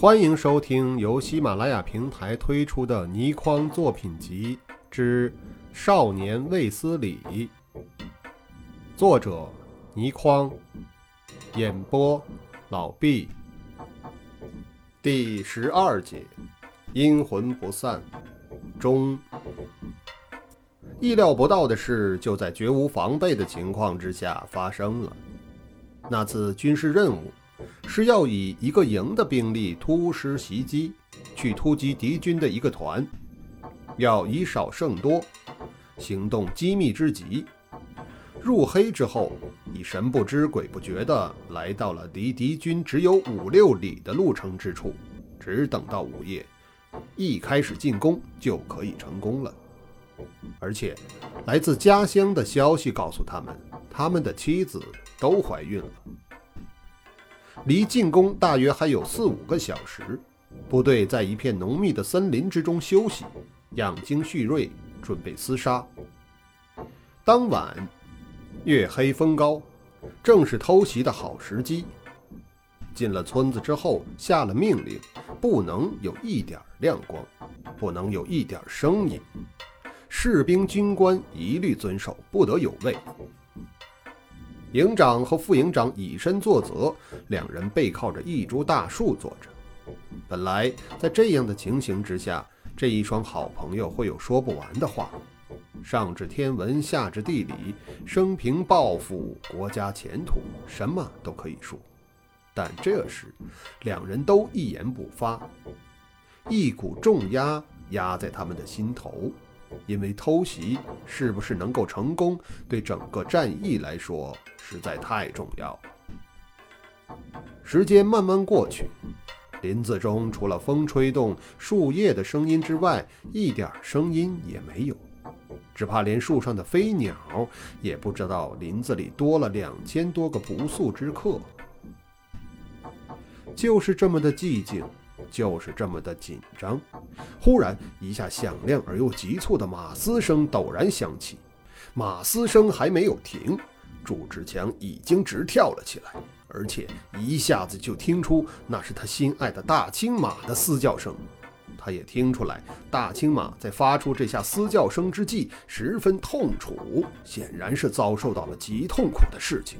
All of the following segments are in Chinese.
欢迎收听由喜马拉雅平台推出的倪匡作品集之《少年卫斯理》，作者倪匡，演播老毕。第十二节，阴魂不散。中，意料不到的事就在绝无防备的情况之下发生了。那次军事任务。是要以一个营的兵力突施袭击，去突击敌军的一个团，要以少胜多，行动机密之极。入黑之后，已神不知鬼不觉地来到了离敌军只有五六里的路程之处，只等到午夜，一开始进攻就可以成功了。而且，来自家乡的消息告诉他们，他们的妻子都怀孕了。离进攻大约还有四五个小时，部队在一片浓密的森林之中休息，养精蓄锐，准备厮杀。当晚，月黑风高，正是偷袭的好时机。进了村子之后，下了命令，不能有一点亮光，不能有一点声音，士兵军官一律遵守，不得有畏。营长和副营长以身作则，两人背靠着一株大树坐着。本来在这样的情形之下，这一双好朋友会有说不完的话，上至天文，下至地理，生平抱负、国家前途，什么都可以说。但这时，两人都一言不发，一股重压压在他们的心头。因为偷袭是不是能够成功，对整个战役来说实在太重要。时间慢慢过去，林子中除了风吹动树叶的声音之外，一点声音也没有。只怕连树上的飞鸟也不知道林子里多了两千多个不速之客。就是这么的寂静。就是这么的紧张，忽然一下响亮而又急促的马嘶声陡然响起，马嘶声还没有停，祝志强已经直跳了起来，而且一下子就听出那是他心爱的大青马的嘶叫声。他也听出来，大青马在发出这下嘶叫声之际十分痛楚，显然是遭受到了极痛苦的事情，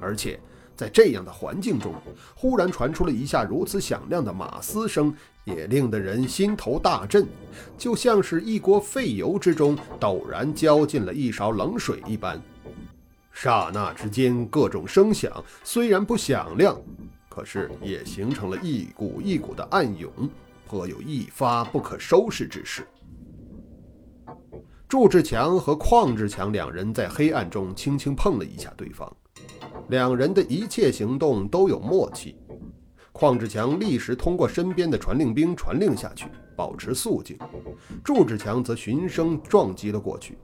而且。在这样的环境中，忽然传出了一下如此响亮的马嘶声，也令得人心头大震，就像是一锅沸油之中陡然浇进了一勺冷水一般。刹那之间，各种声响虽然不响亮，可是也形成了一股一股的暗涌，颇有一发不可收拾之势。祝志强和邝志强两人在黑暗中轻轻碰了一下对方。两人的一切行动都有默契，邝志强立时通过身边的传令兵传令下去，保持肃静。祝志强则循声撞击了过去。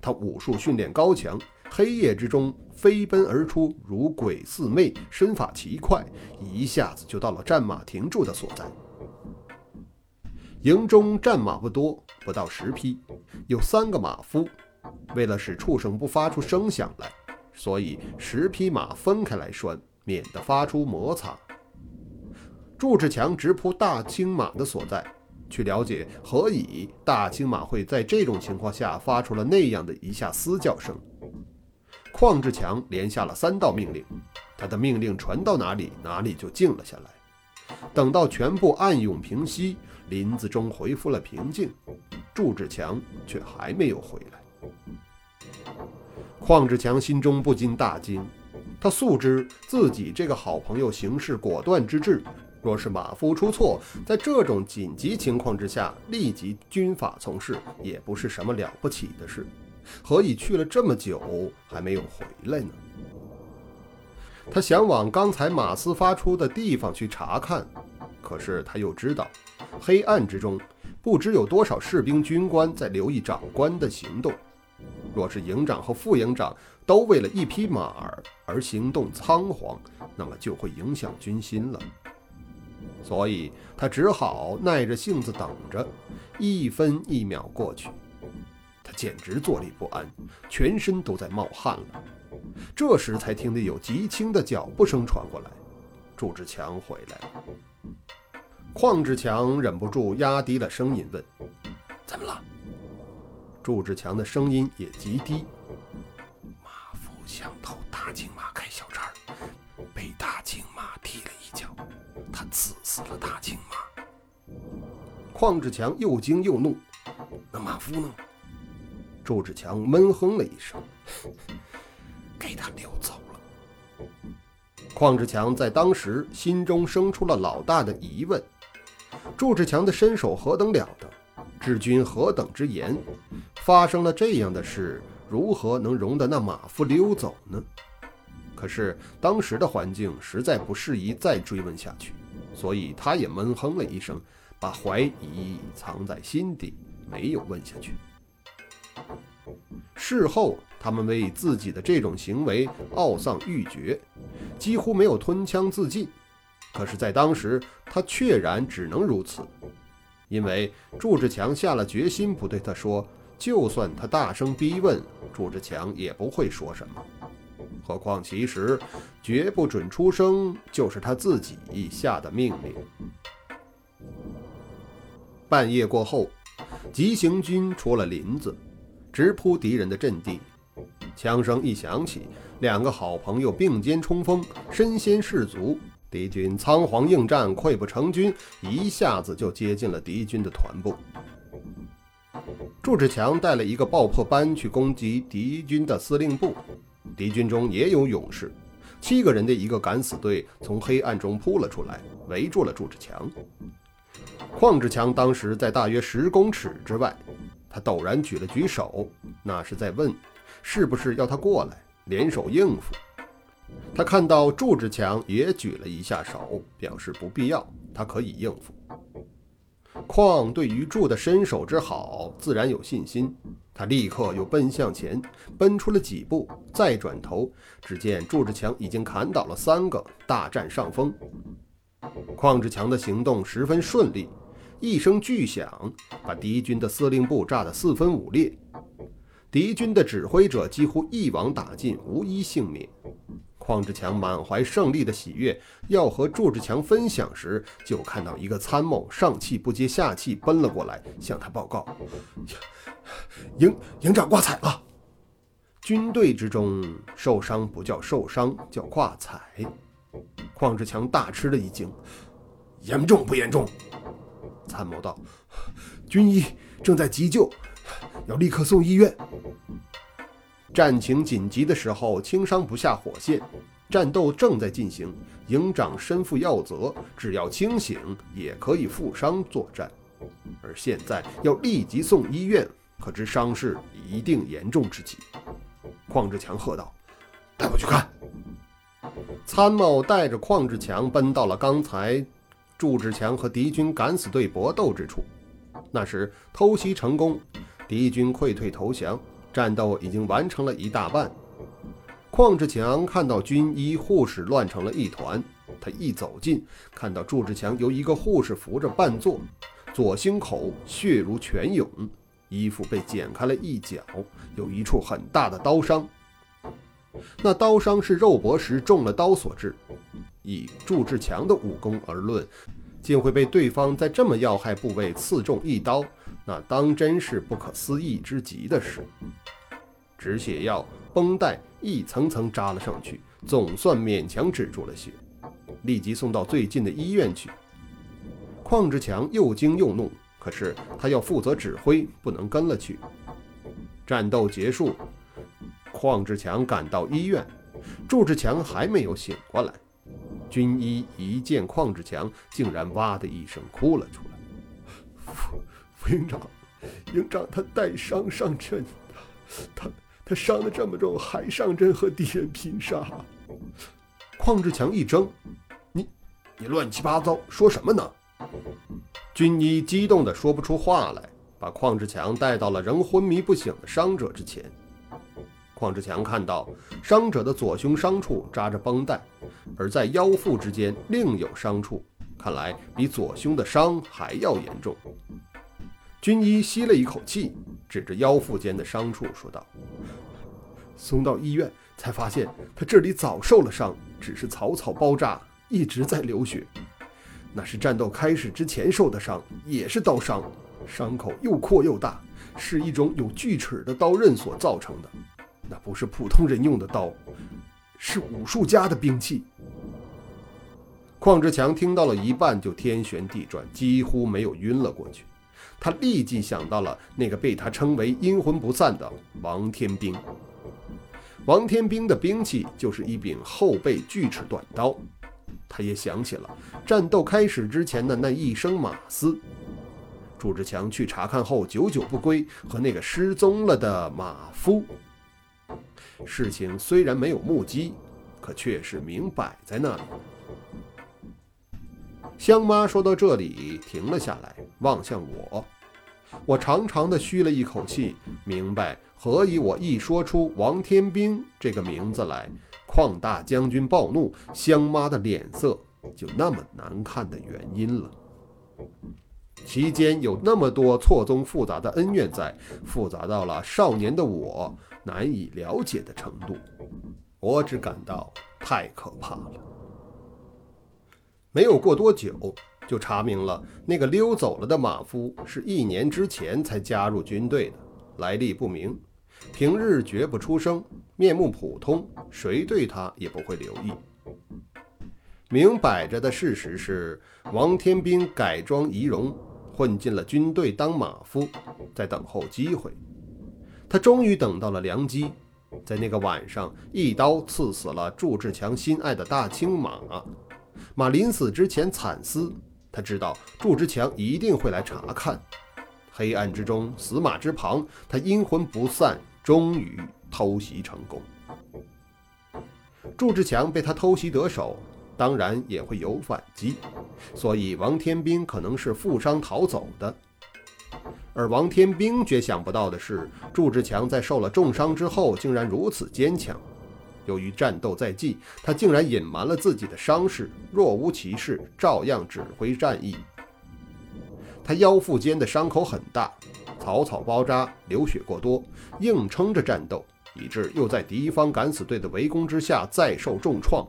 他武术训练高强，黑夜之中飞奔而出，如鬼似魅，身法奇快，一下子就到了战马停住的所在。营中战马不多，不到十匹，有三个马夫。为了使畜生不发出声响来。所以十匹马分开来拴，免得发出摩擦。祝志强直扑大青马的所在，去了解何以大青马会在这种情况下发出了那样的一下嘶叫声。邝志强连下了三道命令，他的命令传到哪里，哪里就静了下来。等到全部暗涌平息，林子中恢复了平静，祝志强却还没有回来。邝志强心中不禁大惊，他素知自己这个好朋友行事果断之至，若是马夫出错，在这种紧急情况之下立即军法从事，也不是什么了不起的事。何以去了这么久还没有回来呢？他想往刚才马斯发出的地方去查看，可是他又知道，黑暗之中不知有多少士兵军官在留意长官的行动。若是营长和副营长都为了一匹马儿而行动仓皇，那么就会影响军心了。所以他只好耐着性子等着。一分一秒过去，他简直坐立不安，全身都在冒汗了。这时才听得有极轻的脚步声传过来，祝志强回来了。邝志强忍不住压低了声音问：“怎么了？”祝志强的声音也极低：“马夫想偷大金马开小差，被大金马踢了一脚，他刺死了大金马。”邝志强又惊又怒：“那马夫呢？”祝志强闷哼了一声：“给他溜走了。”邝志强在当时心中生出了老大的疑问。祝志强的身手何等了得，治军何等之严，发生了这样的事，如何能容得那马夫溜走呢？可是当时的环境实在不适宜再追问下去，所以他也闷哼了一声，把怀疑藏在心底，没有问下去。事后，他们为自己的这种行为懊丧欲绝，几乎没有吞枪自尽。可是，在当时，他确然只能如此，因为祝志强下了决心不对他说，就算他大声逼问，朱志强也不会说什么。何况，其实绝不准出声，就是他自己下的命令。半夜过后，急行军出了林子，直扑敌人的阵地。枪声一响起，两个好朋友并肩冲锋，身先士卒。敌军仓皇应战，溃不成军，一下子就接近了敌军的团部。祝志强带了一个爆破班去攻击敌军的司令部，敌军中也有勇士，七个人的一个敢死队从黑暗中扑了出来，围住了祝志强。邝志强当时在大约十公尺之外，他陡然举了举手，那是在问，是不是要他过来联手应付。他看到祝志强也举了一下手，表示不必要，他可以应付。况对于祝的身手之好，自然有信心。他立刻又奔向前，奔出了几步，再转头，只见祝志强已经砍倒了三个，大占上风。邝志强的行动十分顺利，一声巨响，把敌军的司令部炸得四分五裂，敌军的指挥者几乎一网打尽，无一幸免。邝志强满怀胜利的喜悦，要和祝志强分享时，就看到一个参谋上气不接下气奔了过来，向他报告：“ 营营长挂彩了。”军队之中，受伤不叫受伤，叫挂彩。邝志强大吃了一惊：“严重不严重？”参谋道：“军医正在急救，要立刻送医院。”战情紧急的时候，轻伤不下火线。战斗正在进行，营长身负要责，只要清醒也可以负伤作战。而现在要立即送医院，可知伤势一定严重之极。邝志强喝道：“带我去看！”参谋带着邝志强奔到了刚才祝志强和敌军敢死队搏斗之处。那时偷袭成功，敌军溃退投降。战斗已经完成了一大半，邝志强看到军医护士乱成了一团，他一走近，看到祝志强由一个护士扶着半坐，左胸口血如泉涌，衣服被剪开了一角，有一处很大的刀伤。那刀伤是肉搏时中了刀所致，以祝志强的武功而论，竟会被对方在这么要害部位刺中一刀。那当真是不可思议之极的事。止血药、绷带一层层扎了上去，总算勉强止住了血，立即送到最近的医院去。邝志强又惊又怒，可是他要负责指挥，不能跟了去。战斗结束，邝志强赶到医院，祝志强还没有醒过来。军医一见邝志强，竟然哇的一声哭了出来。营长，营长他带伤上阵，他他伤得这么重，还上阵和敌人拼杀。邝志强一怔：“你你乱七八糟说什么呢？”军医激动得说不出话来，把邝志强带到了仍昏迷不醒的伤者之前。邝志强看到伤者的左胸伤处扎着绷带，而在腰腹之间另有伤处，看来比左胸的伤还要严重。军医吸了一口气，指着腰腹间的伤处说道：“送到医院才发现，他这里早受了伤，只是草草包扎，一直在流血。那是战斗开始之前受的伤，也是刀伤，伤口又阔又大，是一种有锯齿的刀刃所造成的。那不是普通人用的刀，是武术家的兵器。邝志强听到了一半，就天旋地转，几乎没有晕了过去。他立即想到了那个被他称为“阴魂不散”的王天兵。王天兵的兵器就是一柄后背锯齿短刀。他也想起了战斗开始之前的那一声马嘶。祝志强去查看后，久久不归，和那个失踪了的马夫。事情虽然没有目击，可却是明摆在那里。香妈说到这里停了下来，望向我。我长长的吁了一口气，明白何以我一说出王天兵这个名字来，邝大将军暴怒，香妈的脸色就那么难看的原因了。其间有那么多错综复杂的恩怨在，复杂到了少年的我难以了解的程度，我只感到太可怕了。没有过多久，就查明了那个溜走了的马夫是一年之前才加入军队的，来历不明，平日绝不出声，面目普通，谁对他也不会留意。明摆着的事实是，王天兵改装仪容，混进了军队当马夫，在等候机会。他终于等到了良机，在那个晚上，一刀刺死了祝志强心爱的大青马。马临死之前惨思，他知道祝志强一定会来查看。黑暗之中，死马之旁，他阴魂不散，终于偷袭成功。祝志强被他偷袭得手。当然也会有反击，所以王天兵可能是负伤逃走的。而王天兵却想不到的是，祝志强在受了重伤之后竟然如此坚强。由于战斗在即，他竟然隐瞒了自己的伤势，若无其事，照样指挥战役。他腰腹间的伤口很大，草草包扎，流血过多，硬撑着战斗，以致又在敌方敢死队的围攻之下再受重创。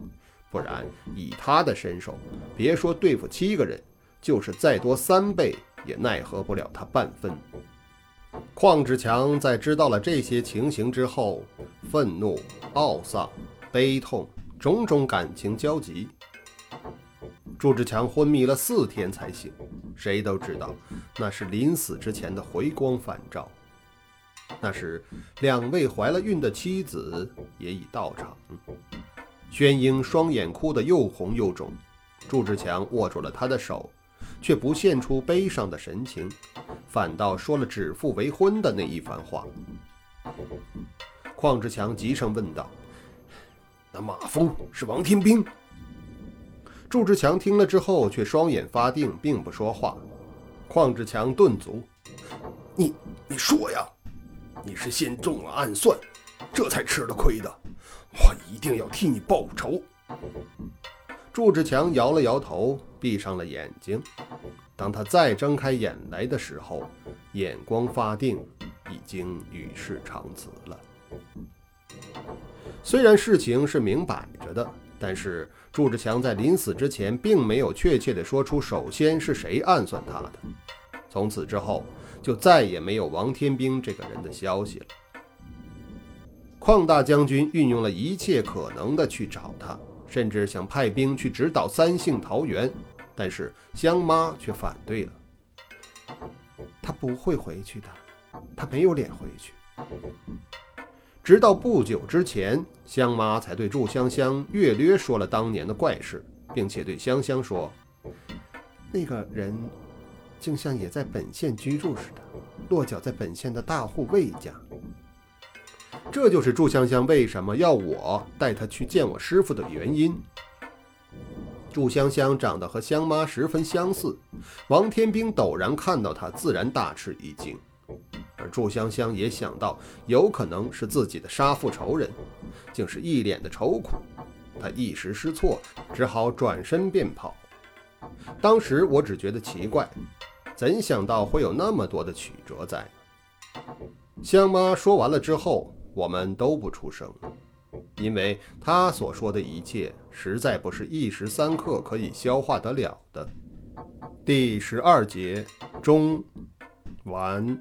不然，以他的身手，别说对付七个人，就是再多三倍，也奈何不了他半分。邝志强在知道了这些情形之后，愤怒、懊丧、悲痛，种种感情交集。祝志强昏迷了四天才醒，谁都知道那是临死之前的回光返照。那时，两位怀了孕的妻子也已到场。宣英双眼哭得又红又肿，祝志强握住了她的手，却不现出悲伤的神情，反倒说了指腹为婚的那一番话。邝志强急声问道：“那马蜂是王天兵？”祝志强听了之后，却双眼发定，并不说话。邝志强顿足：“你你说呀，你是先中了暗算，这才吃了亏的。”我一定要替你报仇。祝志强摇了摇头，闭上了眼睛。当他再睁开眼来的时候，眼光发定，已经与世长辞了。虽然事情是明摆着的，但是祝志强在临死之前，并没有确切的说出首先是谁暗算他的。从此之后，就再也没有王天兵这个人的消息了。邝大将军运用了一切可能的去找他，甚至想派兵去直捣三姓桃园，但是香妈却反对了。他不会回去的，他没有脸回去。直到不久之前，香妈才对祝香香略略说了当年的怪事，并且对香香说：“那个人，竟像也在本县居住似的，落脚在本县的大户魏家。”这就是祝香香为什么要我带她去见我师傅的原因。祝香香长得和香妈十分相似，王天兵陡然看到她，自然大吃一惊。而祝香香也想到有可能是自己的杀父仇人，竟是一脸的愁苦。他一时失措，只好转身便跑。当时我只觉得奇怪，怎想到会有那么多的曲折在？香妈说完了之后。我们都不出声，因为他所说的一切实在不是一时三刻可以消化得了的。第十二节中完。